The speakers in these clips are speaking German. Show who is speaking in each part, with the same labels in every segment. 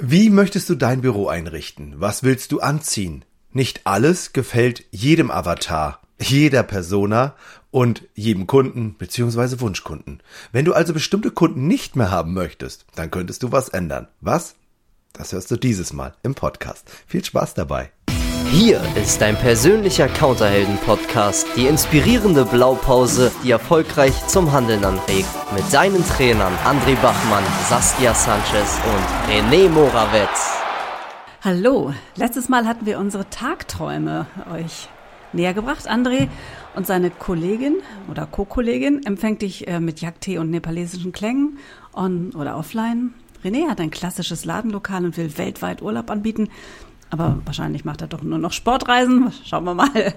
Speaker 1: Wie möchtest du dein Büro einrichten? Was willst du anziehen? Nicht alles gefällt jedem Avatar, jeder Persona und jedem Kunden bzw. Wunschkunden. Wenn du also bestimmte Kunden nicht mehr haben möchtest, dann könntest du was ändern. Was? Das hörst du dieses Mal im Podcast. Viel Spaß dabei.
Speaker 2: Hier ist dein persönlicher Counterhelden-Podcast, die inspirierende Blaupause, die erfolgreich zum Handeln anregt. Mit deinen Trainern André Bachmann, Saskia Sanchez und René Morawetz.
Speaker 3: Hallo, letztes Mal hatten wir unsere Tagträume euch näher gebracht. André und seine Kollegin oder Co-Kollegin empfängt dich äh, mit Jagdtee und nepalesischen Klängen on oder offline. René hat ein klassisches Ladenlokal und will weltweit Urlaub anbieten. Aber wahrscheinlich macht er doch nur noch Sportreisen. Schauen wir mal.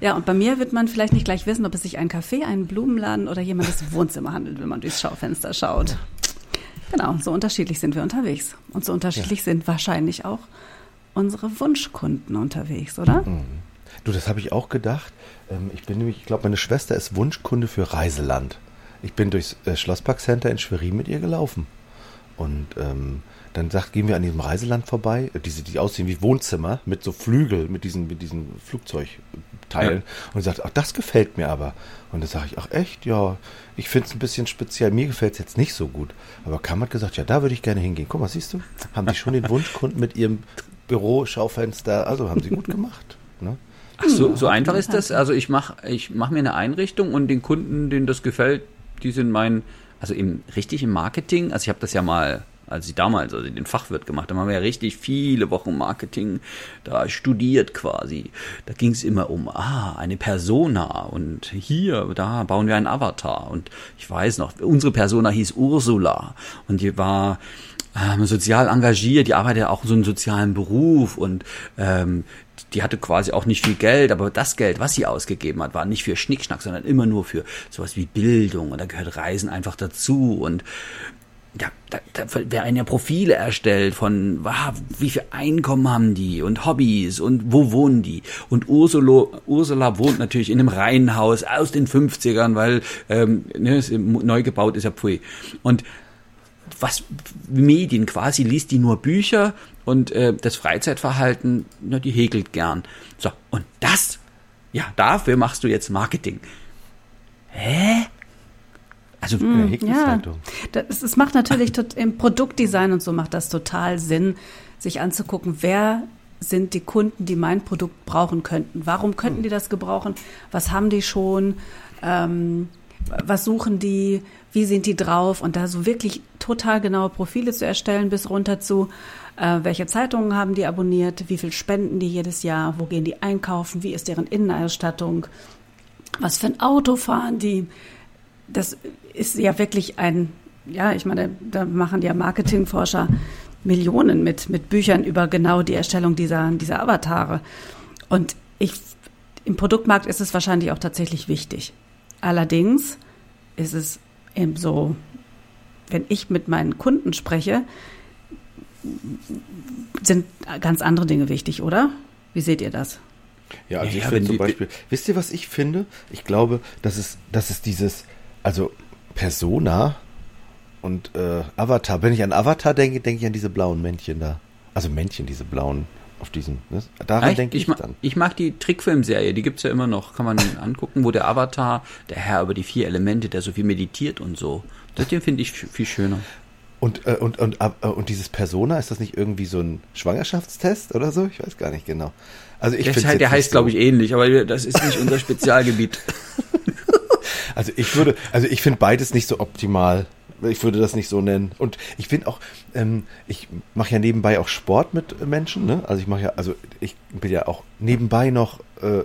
Speaker 3: Ja, und bei mir wird man vielleicht nicht gleich wissen, ob es sich ein Café, einen Blumenladen oder jemandes Wohnzimmer handelt, wenn man durchs Schaufenster schaut. Genau, so unterschiedlich sind wir unterwegs. Und so unterschiedlich ja. sind wahrscheinlich auch unsere Wunschkunden unterwegs, oder? Mhm.
Speaker 1: Du, das habe ich auch gedacht. Ähm, ich bin nämlich, ich glaube, meine Schwester ist Wunschkunde für Reiseland. Ich bin durchs äh, Schlossparkcenter in Schwerin mit ihr gelaufen. Und ähm, dann sagt, gehen wir an diesem Reiseland vorbei, äh, diese, die aussehen wie Wohnzimmer mit so Flügel, mit diesen, mit diesen Flugzeugteilen. Ja. Und sagt, ach, das gefällt mir aber. Und dann sage ich, ach echt, ja, ich finde es ein bisschen speziell. Mir gefällt es jetzt nicht so gut. Aber Kam hat gesagt, ja, da würde ich gerne hingehen. Guck mal, siehst du, haben die schon den Wunschkunden mit ihrem Büro, Schaufenster, also haben sie gut gemacht. Ne?
Speaker 4: Ach, so, so einfach ist das. Also ich mache ich mach mir eine Einrichtung und den Kunden, denen das gefällt, die sind mein, also im richtig im Marketing, also ich habe das ja mal als ich damals also den Fachwirt gemacht habe, haben wir ja richtig viele Wochen Marketing da studiert quasi. Da ging es immer um, ah, eine Persona und hier, da bauen wir einen Avatar. Und ich weiß noch, unsere Persona hieß Ursula und die war ähm, sozial engagiert, die arbeitet auch so einen sozialen Beruf und ähm, die hatte quasi auch nicht viel Geld, aber das Geld, was sie ausgegeben hat, war nicht für Schnickschnack, sondern immer nur für sowas wie Bildung und da gehört Reisen einfach dazu und ja, da, da werden ja Profile erstellt von, wow, wie viel Einkommen haben die und Hobbys und wo wohnen die. Und Ursula, Ursula wohnt natürlich in einem Reihenhaus aus den 50ern, weil ähm, ne, neu gebaut ist ja Pfui. Und was Medien quasi liest die nur Bücher und äh, das Freizeitverhalten, na, die häkelt gern. So, und das, ja, dafür machst du jetzt Marketing. Hä?
Speaker 3: Also mm, ja, das, das macht natürlich im Produktdesign und so macht das total Sinn, sich anzugucken, wer sind die Kunden, die mein Produkt brauchen könnten. Warum könnten die das gebrauchen? Was haben die schon? Ähm, was suchen die? Wie sind die drauf? Und da so wirklich total genaue Profile zu erstellen, bis runter zu, äh, welche Zeitungen haben die abonniert? Wie viel spenden die jedes Jahr? Wo gehen die einkaufen? Wie ist deren Innenausstattung? Was für ein Auto fahren die? das ist ja wirklich ein, ja, ich meine, da machen ja Marketingforscher Millionen mit, mit Büchern über genau die Erstellung dieser, dieser Avatare. Und ich, im Produktmarkt ist es wahrscheinlich auch tatsächlich wichtig. Allerdings ist es eben so, wenn ich mit meinen Kunden spreche, sind ganz andere Dinge wichtig, oder? Wie seht ihr das?
Speaker 1: Ja, also ja, ich finde zum Beispiel, wisst ihr, was ich finde? Ich glaube, dass es, dass es dieses, also Persona und äh, Avatar. Wenn ich an Avatar denke, denke ich an diese blauen Männchen da. Also Männchen, diese blauen auf diesen. Ne? Daran denke ich, ich dann.
Speaker 4: Ich mag die Trickfilmserie, die gibt es ja immer noch. Kann man angucken, wo der Avatar, der Herr über die vier Elemente, der so viel meditiert und so. Das finde ich viel schöner.
Speaker 1: Und, äh, und, und, äh, und dieses Persona, ist das nicht irgendwie so ein Schwangerschaftstest oder so? Ich weiß gar nicht genau.
Speaker 4: Also ich der, halt, der heißt, so glaube ich, ähnlich, aber das ist nicht unser Spezialgebiet.
Speaker 1: Also ich würde, also ich finde beides nicht so optimal. Ich würde das nicht so nennen. Und ich finde auch, ähm, ich mache ja nebenbei auch Sport mit Menschen. Ne? Also ich mache ja, also ich bin ja auch nebenbei noch äh,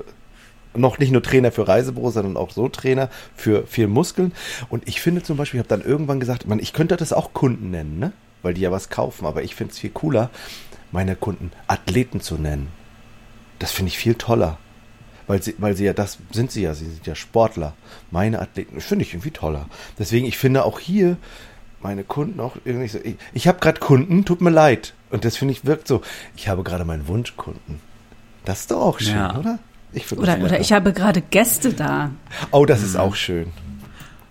Speaker 1: noch nicht nur Trainer für Reisebüros, sondern auch so Trainer für viel Muskeln. Und ich finde zum Beispiel, ich habe dann irgendwann gesagt, man, ich könnte das auch Kunden nennen, ne? weil die ja was kaufen. Aber ich finde es viel cooler, meine Kunden Athleten zu nennen. Das finde ich viel toller weil sie, weil sie ja das sind sie ja, sie sind ja Sportler. Meine Athleten, das finde ich irgendwie toller. Deswegen, ich finde auch hier meine Kunden auch irgendwie so. Ich, ich habe gerade Kunden, tut mir leid. Und das finde ich wirkt so. Ich habe gerade meinen Wunschkunden. Das ist doch auch schön, ja. oder?
Speaker 3: Ich oder, oder ich habe gerade Gäste da.
Speaker 1: Oh, das ist auch schön.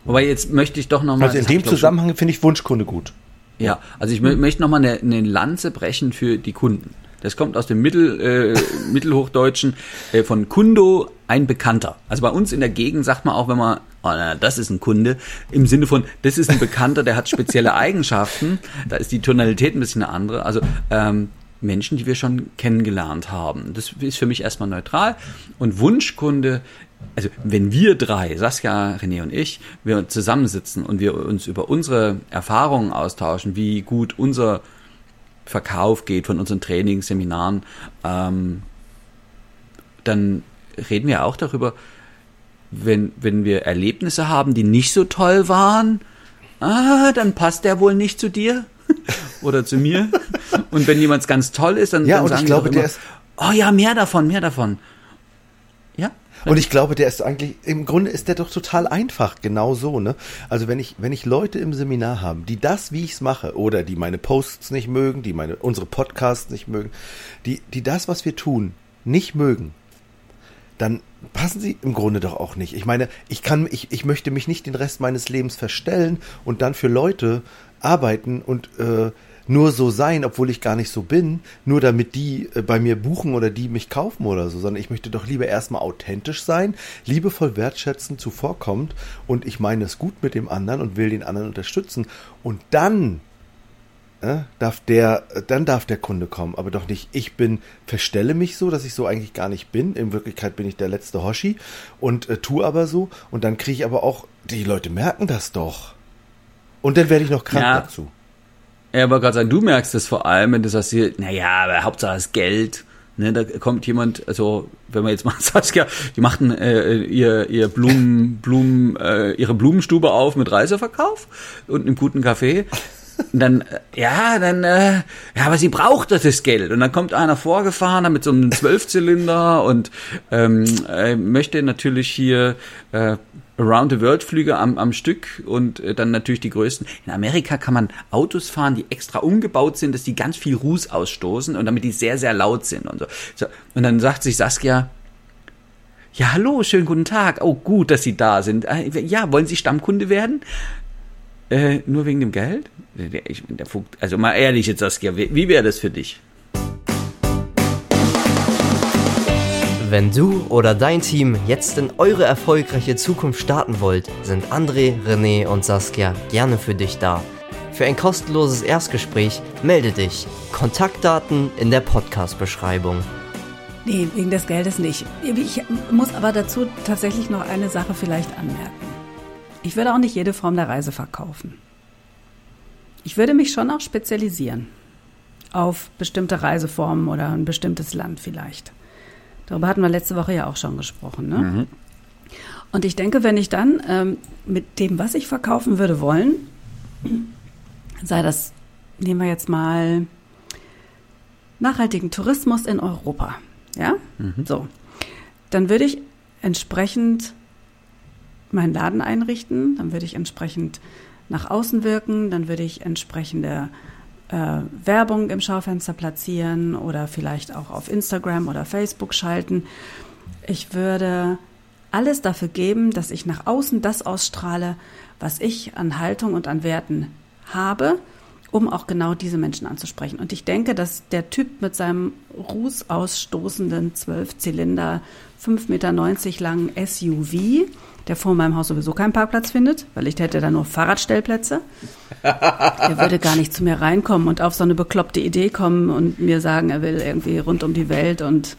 Speaker 4: Wobei jetzt möchte ich doch noch mal.
Speaker 1: Also in dem Zusammenhang finde ich Wunschkunde gut.
Speaker 4: Ja, also ich möchte nochmal eine, eine Lanze brechen für die Kunden. Das kommt aus dem Mittel, äh, Mittelhochdeutschen äh, von Kundo, ein Bekannter. Also bei uns in der Gegend sagt man auch, wenn man, oh, na, das ist ein Kunde, im Sinne von, das ist ein Bekannter, der hat spezielle Eigenschaften. Da ist die Tonalität ein bisschen eine andere. Also ähm, Menschen, die wir schon kennengelernt haben. Das ist für mich erstmal neutral. Und Wunschkunde, also wenn wir drei, Saskia, René und ich, wir zusammensitzen und wir uns über unsere Erfahrungen austauschen, wie gut unser Verkauf geht von unseren Trainings, Seminaren, ähm, dann reden wir auch darüber, wenn, wenn wir Erlebnisse haben, die nicht so toll waren, ah, dann passt der wohl nicht zu dir oder zu mir. Und wenn jemand ganz toll ist, dann,
Speaker 1: ja,
Speaker 4: dann
Speaker 1: und
Speaker 4: sagen
Speaker 1: ich glaube,
Speaker 4: immer,
Speaker 1: der ist
Speaker 4: oh ja, mehr davon, mehr davon.
Speaker 1: Und ich glaube, der ist eigentlich, im Grunde ist der doch total einfach, genau so, ne? Also wenn ich, wenn ich Leute im Seminar habe, die das, wie ich es mache, oder die meine Posts nicht mögen, die meine, unsere Podcasts nicht mögen, die, die das, was wir tun, nicht mögen, dann passen sie im Grunde doch auch nicht. Ich meine, ich kann, ich, ich möchte mich nicht den Rest meines Lebens verstellen und dann für Leute arbeiten und äh, nur so sein, obwohl ich gar nicht so bin, nur damit die äh, bei mir buchen oder die mich kaufen oder so, sondern ich möchte doch lieber erstmal authentisch sein, liebevoll wertschätzend zuvorkommt und ich meine es gut mit dem anderen und will den anderen unterstützen und dann äh, darf der, dann darf der Kunde kommen, aber doch nicht, ich bin, verstelle mich so, dass ich so eigentlich gar nicht bin. In Wirklichkeit bin ich der letzte Hoshi und äh, tu aber so und dann kriege ich aber auch, die Leute merken das doch. Und dann werde ich noch krank
Speaker 4: Ja.
Speaker 1: dazu.
Speaker 4: Ja, aber gerade sagen, du merkst das vor allem, wenn du sagst, hier, naja, aber Hauptsache das Geld. Ne, da kommt jemand, also wenn man jetzt mal Saskia, die machten äh, ihr, ihr Blumen, Blumen, äh, ihre Blumenstube auf mit Reiseverkauf und einem guten Kaffee. Und dann, äh, ja, dann, äh, ja, aber sie braucht das Geld. Und dann kommt einer vorgefahren mit so einem Zwölfzylinder und ähm, äh, möchte natürlich hier äh, Around the World Flüge am, am Stück und äh, dann natürlich die größten. In Amerika kann man Autos fahren, die extra umgebaut sind, dass die ganz viel Ruß ausstoßen und damit die sehr, sehr laut sind und so. so. Und dann sagt sich Saskia, ja, hallo, schönen guten Tag. Oh, gut, dass Sie da sind. Äh, Ja, wollen Sie Stammkunde werden? Äh, nur wegen dem Geld? Der, ich, der Vogt, also mal ehrlich jetzt, Saskia, wie, wie wäre das für dich?
Speaker 2: Wenn du oder dein Team jetzt in eure erfolgreiche Zukunft starten wollt, sind André, René und Saskia gerne für dich da. Für ein kostenloses Erstgespräch melde dich. Kontaktdaten in der Podcast-Beschreibung.
Speaker 3: Nee, wegen des Geldes nicht. Ich muss aber dazu tatsächlich noch eine Sache vielleicht anmerken. Ich würde auch nicht jede Form der Reise verkaufen. Ich würde mich schon auch spezialisieren auf bestimmte Reiseformen oder ein bestimmtes Land vielleicht. Darüber hatten wir letzte Woche ja auch schon gesprochen. Ne? Und ich denke, wenn ich dann ähm, mit dem, was ich verkaufen würde wollen, sei das, nehmen wir jetzt mal nachhaltigen Tourismus in Europa, ja, so, dann würde ich entsprechend meinen Laden einrichten, dann würde ich entsprechend nach außen wirken, dann würde ich entsprechende äh, Werbung im Schaufenster platzieren oder vielleicht auch auf Instagram oder Facebook schalten. Ich würde alles dafür geben, dass ich nach außen das ausstrahle, was ich an Haltung und an Werten habe, um auch genau diese Menschen anzusprechen. Und ich denke, dass der Typ mit seinem rußausstoßenden 12-Zylinder, 5,90 Meter langen SUV, der vor meinem Haus sowieso keinen Parkplatz findet, weil ich hätte da nur Fahrradstellplätze, der würde gar nicht zu mir reinkommen und auf so eine bekloppte Idee kommen und mir sagen, er will irgendwie rund um die Welt und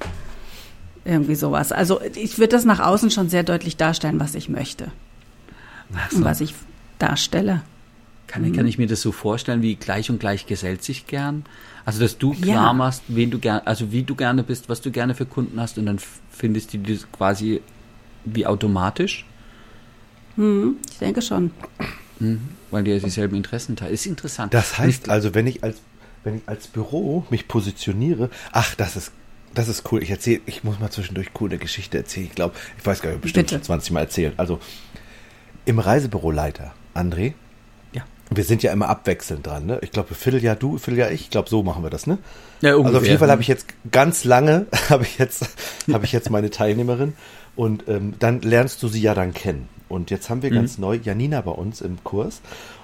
Speaker 3: irgendwie sowas. Also ich würde das nach außen schon sehr deutlich darstellen, was ich möchte
Speaker 4: Ach
Speaker 3: und was ich darstelle.
Speaker 4: Kann, kann ich mir das so vorstellen, wie gleich und gleich gesellt sich gern? Also, dass du klar
Speaker 3: Ja.
Speaker 4: machst, wen du gern, also wie du gerne bist, was du gerne für Kunden hast und dann findest du das quasi wie automatisch,
Speaker 3: Hm, ich denke schon.
Speaker 4: weil die ja dieselben Interessen teilen. Ist interessant.
Speaker 1: Das heißt also, wenn ich als, wenn ich als Büro mich positioniere, ach, das ist, das ist cool. Ich erzähle, ich muss mal zwischendurch coole Geschichte erzählen. Ich glaube, ich weiß gar nicht, bestimmt
Speaker 3: Bitte.
Speaker 1: schon 20 Mal erzählt. Also, im Reisebüroleiter, André,
Speaker 4: Ja.
Speaker 1: wir sind ja immer abwechselnd dran, ne? Ich glaube, Vierteljahr du, Vierteljahr ich. Ich glaube, so machen wir das, ne?
Speaker 4: Ja,
Speaker 1: Also auf
Speaker 4: ungefähr.
Speaker 1: jeden Fall habe ich jetzt ganz lange, habe ich jetzt, habe ich jetzt meine Teilnehmerin und ähm, dann lernst du sie ja dann kennen. Und jetzt haben wir ganz neu Janina bei uns im Kurs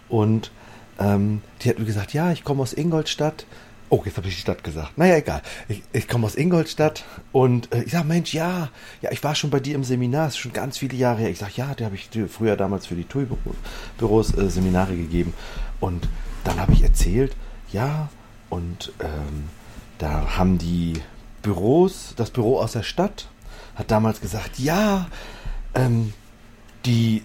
Speaker 1: und ähm, die hat mir gesagt, ja, ich komme aus Ingolstadt. Oh, jetzt habe ich die Stadt gesagt. Naja, egal. Ich, ich komme aus Ingolstadt und äh, ich sage, Mensch, ja, ja, ich war schon bei dir im Seminar, das ist schon ganz viele Jahre her. Ich sage, ja, der habe ich früher damals für die TUI-Büros äh, Seminare gegeben. Und dann habe ich erzählt, ja, und ähm, da haben die Büros, das Büro aus der Stadt hat damals gesagt, ja, ähm, die,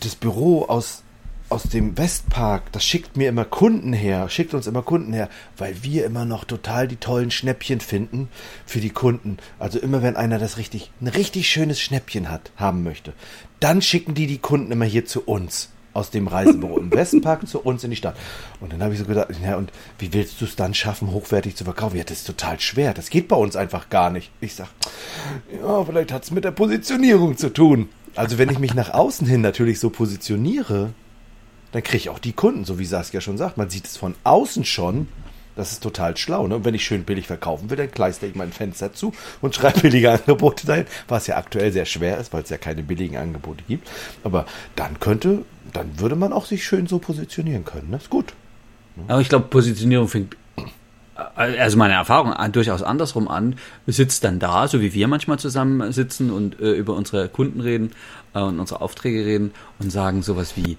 Speaker 1: das Büro aus aus dem Westpark, das schickt mir immer Kunden her, schickt uns immer Kunden her, weil wir immer noch total die tollen Schnäppchen finden für die Kunden. Also immer wenn einer das richtig, ein richtig schönes Schnäppchen hat, haben möchte, dann schicken die die Kunden immer hier zu uns aus dem Reisebüro im Westpark zu uns in die Stadt. Und dann habe ich so gedacht, ja, und wie willst du es dann schaffen, hochwertig zu verkaufen? Ja, das ist total schwer. Das geht bei uns einfach gar nicht. Ich sage, ja, vielleicht hat es mit der Positionierung zu tun. Also wenn ich mich nach außen hin natürlich so positioniere, dann kriege ich auch die Kunden, so wie Saskia schon sagt. Man sieht es von außen schon. Das ist total schlau. Ne? Und wenn ich schön billig verkaufen will, dann kleister ich mein Fenster zu und schreibe billige Angebote dahin, was ja aktuell sehr schwer ist, weil es ja keine billigen Angebote gibt. Aber dann könnte, dann würde man auch sich schön so positionieren können. Ne? Ist gut.
Speaker 4: Aber ich glaube, Positionierung fängt also meine Erfahrung durchaus andersrum an, sitzt dann da, so wie wir manchmal zusammen sitzen und äh, über unsere Kunden reden äh, und unsere Aufträge reden und sagen sowas wie,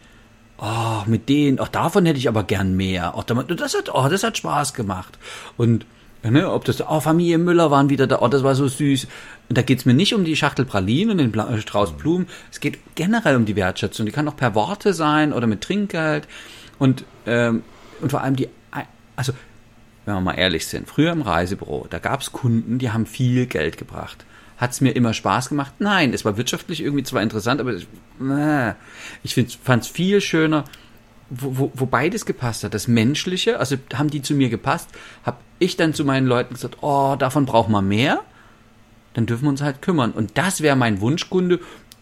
Speaker 4: oh, mit denen, auch davon hätte ich aber gern mehr. Oh, das hat, oh, das hat Spaß gemacht. Und ne, ob das, oh, Familie Müller waren wieder da, oh, das war so süß. Und da geht's mir nicht um die Schachtel Pralinen und den Bla äh, Strauß Blumen. Es geht generell um die Wertschätzung. Die kann auch per Worte sein oder mit Trinkgeld. Und, ähm, und vor allem die, also, wenn wir mal ehrlich sind, früher im Reisebüro, da gab's Kunden, die haben viel Geld gebracht. Hat es mir immer Spaß gemacht? Nein, es war wirtschaftlich irgendwie zwar interessant, aber äh, ich fand es viel schöner, wo, wo, wo beides gepasst hat. Das Menschliche, also haben die zu mir gepasst, habe ich dann zu meinen Leuten gesagt, oh, davon braucht man mehr, dann dürfen wir uns halt kümmern. Und das wäre mein Wunschkunde.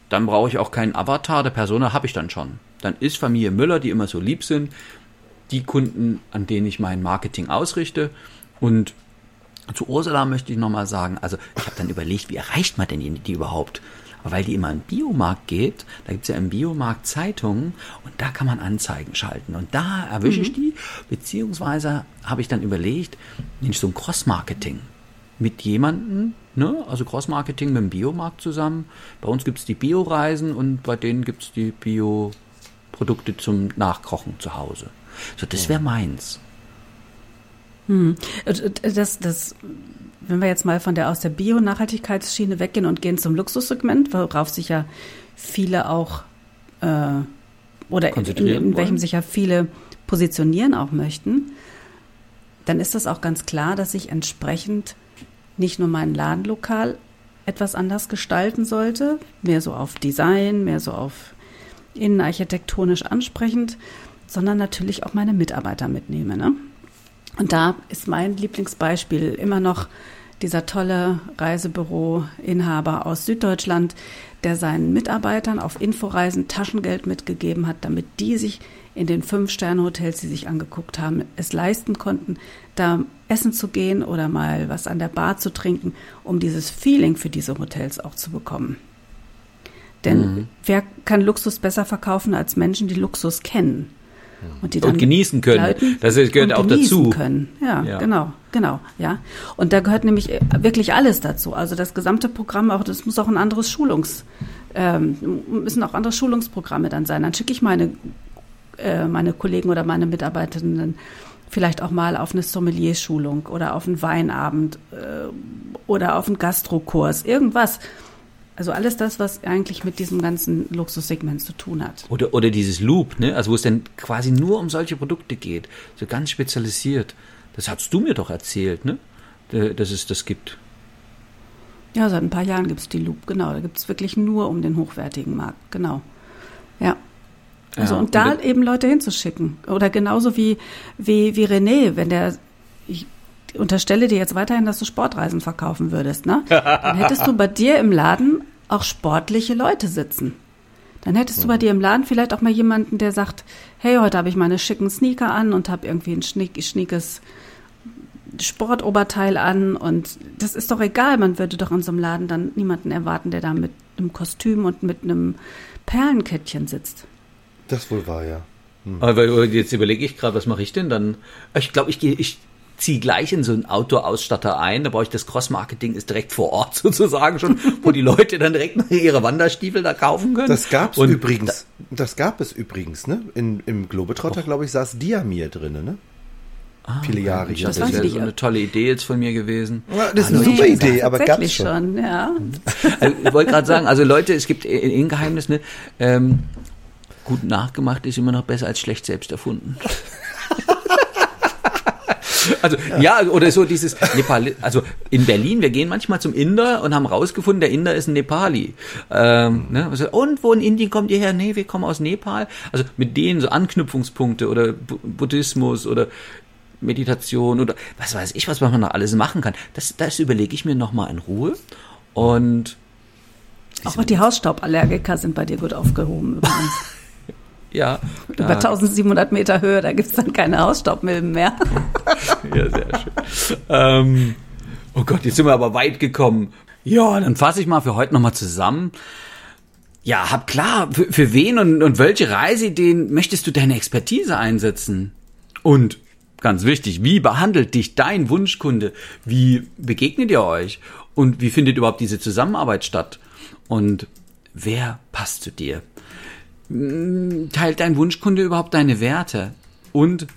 Speaker 4: Dann brauche ich auch keinen Avatar, der Persona habe ich dann schon. Dann ist Familie Müller, die immer so lieb sind, die Kunden, an denen ich mein Marketing ausrichte. Und zu Ursula möchte ich nochmal sagen, also ich habe dann überlegt, wie erreicht man denn die, überhaupt? Aber weil die immer in den Biomarkt geht, da gibt es ja im Biomarkt Zeitungen und da kann man Anzeigen schalten. Und da erwische mhm. ich die, beziehungsweise habe ich dann überlegt, nicht so ein Cross-Marketing mit jemandem, ne? also Cross-Marketing mit dem Biomarkt zusammen. Bei uns gibt es die Bio-Reisen und bei denen gibt es die Bio-Produkte zum Nachkochen zu Hause. So, das wäre meins.
Speaker 3: Hm. Das, das, wenn wir jetzt mal von der aus der Bio-Nachhaltigkeitsschiene weggehen und gehen zum Luxussegment, worauf sich ja viele auch äh, oder in, in welchem sich ja viele positionieren auch möchten, dann ist das auch ganz klar, dass ich entsprechend nicht nur mein Ladenlokal etwas anders gestalten sollte, mehr so auf Design, mehr so auf innenarchitektonisch ansprechend, sondern natürlich auch meine Mitarbeiter mitnehme. Ne? Und da ist mein Lieblingsbeispiel immer noch dieser tolle Reisebüro-Inhaber aus Süddeutschland, der seinen Mitarbeitern auf Inforeisen Taschengeld mitgegeben hat, damit die sich in den Fünf-Sterne-Hotels, die sich angeguckt haben, es leisten konnten, da essen zu gehen oder mal was an der Bar zu trinken, um dieses Feeling für diese Hotels auch zu bekommen. Denn mhm. wer kann Luxus besser verkaufen als Menschen, die Luxus kennen?
Speaker 4: Und, die dann und genießen können. Leuten das gehört auch dazu.
Speaker 3: Können. Ja, ja, genau, genau, ja. Und da gehört nämlich äh, wirklich alles dazu. Also das gesamte Programm, auch das muss auch ein anderes Schulungs, ähm, müssen auch andere Schulungsprogramme dann sein. Dann schicke ich meine, äh, meine Kollegen oder meine Mitarbeiterinnen vielleicht auch mal auf eine Sommelier-Schulung oder auf einen Weinabend äh, oder auf einen Gastrokurs, irgendwas also alles das, was eigentlich mit diesem ganzen Luxussegment zu tun hat.
Speaker 4: Oder, oder dieses Loop, ne? Also wo es dann quasi nur um solche Produkte geht, so ganz spezialisiert. Das hast du mir doch erzählt, ne? Dass es das gibt.
Speaker 3: Ja, seit ein paar Jahren gibt es die Loop, genau. Da gibt es wirklich nur um den hochwertigen Markt, genau. Ja. Also ja, und da eben Leute hinzuschicken. Oder genauso wie, wie, wie René, wenn der, ich unterstelle dir jetzt weiterhin, dass du Sportreisen verkaufen würdest, ne? Dann hättest du bei dir im Laden auch sportliche Leute sitzen. Dann hättest du bei dir im Laden vielleicht auch mal jemanden, der sagt, hey, heute habe ich meine schicken Sneaker an und habe irgendwie ein schnick, schniekes Sportoberteil an und das ist doch egal, man würde doch in so einem Laden dann niemanden erwarten, der da mit einem Kostüm und mit einem Perlenkettchen sitzt.
Speaker 1: Das wohl war, ja.
Speaker 4: Hm. Aber jetzt überlege ich gerade, was mache ich denn dann? Ich glaube, ich gehe, ich ziehe gleich in so einen Outdoor-Ausstatter ein. Da brauche ich das Cross-Marketing ist direkt vor Ort sozusagen schon, wo die Leute dann direkt ihre Wanderstiefel da kaufen können.
Speaker 1: Das gab es übrigens. Da, das gab es übrigens, ne? In, Im Globetrotter, glaube ich, saß Diamir drin, ne?
Speaker 4: Ah, Viele Jahre. Das, das wäre so eine tolle Idee jetzt von mir gewesen.
Speaker 1: Ja, das ist eine super Idee, aber gab es schon. schon.
Speaker 4: ja. Also, ich wollte gerade sagen, also Leute, es gibt ein Geheimnis, ne? Ähm, gut nachgemacht ist immer noch besser als schlecht selbst erfunden. Also ja. ja. oder so dieses Nepal, also in Berlin, wir gehen manchmal zum Inder und haben rausgefunden, der Inder ist ein Nepali. Ähm, ne? also, und wo in Indien kommt ihr her? Nee, wir kommen aus Nepal. Also mit denen so Anknüpfungspunkte oder B Buddhismus oder Meditation oder was weiß ich, was man noch alles machen kann. Das, das überlege ich mir nochmal in Ruhe und
Speaker 3: auch die Hausstauballergiker sind bei dir gut aufgehoben übrigens.
Speaker 4: Ja.
Speaker 3: Über 1700 Meter Höhe, da gibt es dann keine Hausstaubmilben mehr.
Speaker 4: ja, sehr schön. Ähm, oh Gott, jetzt sind wir aber weit gekommen. Ja, dann fasse ich mal für heute nochmal zusammen. Ja, hab klar, für, für wen und, und welche Reiseideen möchtest du deine Expertise einsetzen? Und ganz wichtig, wie behandelt dich dein Wunschkunde? Wie begegnet ihr euch? Und wie findet überhaupt diese Zusammenarbeit statt? Und wer passt zu dir? Hm, teilt dein Wunschkunde überhaupt deine Werte? Und,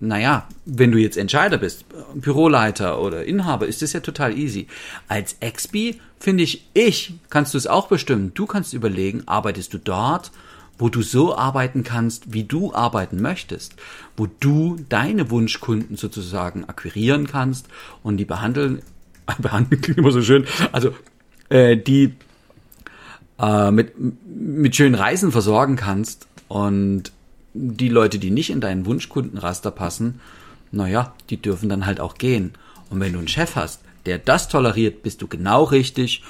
Speaker 4: naja, wenn du jetzt Entscheider bist, Büroleiter oder Inhaber, ist das ja total easy. Als Expi finde ich, ich kannst du es auch bestimmen. Du kannst überlegen, arbeitest du dort, wo du so arbeiten kannst, wie du arbeiten möchtest, wo du deine Wunschkunden sozusagen akquirieren kannst und die behandeln, behandeln klingt immer so schön, also äh, die äh, mit, mit schönen Reisen versorgen kannst und die Leute, die nicht in deinen Wunschkundenraster passen, naja, die dürfen dann halt auch gehen. Und wenn du einen Chef hast, der das toleriert, bist du genau richtig.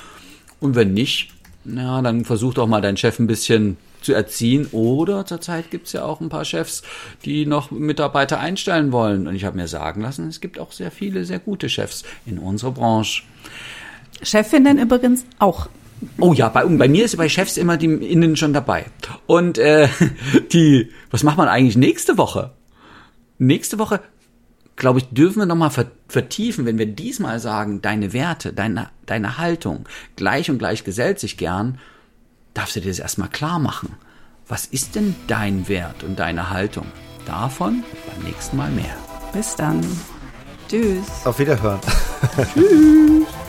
Speaker 4: Und wenn nicht, na, dann versuch doch mal deinen Chef ein bisschen zu erziehen. Oder zurzeit gibt's ja auch ein paar Chefs, die noch Mitarbeiter einstellen wollen. Und ich habe mir sagen lassen, es gibt auch sehr viele, sehr gute Chefs in unserer Branche.
Speaker 3: Chefinnen übrigens auch.
Speaker 4: Oh ja, bei, bei mir ist bei Chefs immer die Innen schon dabei. Und äh, die, was macht man eigentlich nächste Woche? Nächste Woche, glaube ich, dürfen wir nochmal vertiefen, wenn wir diesmal sagen, deine Werte, deine, deine Haltung, gleich und gleich gesellt sich gern, darfst du dir das erstmal klar machen. Was ist denn dein Wert und deine Haltung? Davon beim nächsten Mal mehr.
Speaker 3: Bis dann. Tschüss.
Speaker 1: Auf Wiederhören. Tschüss.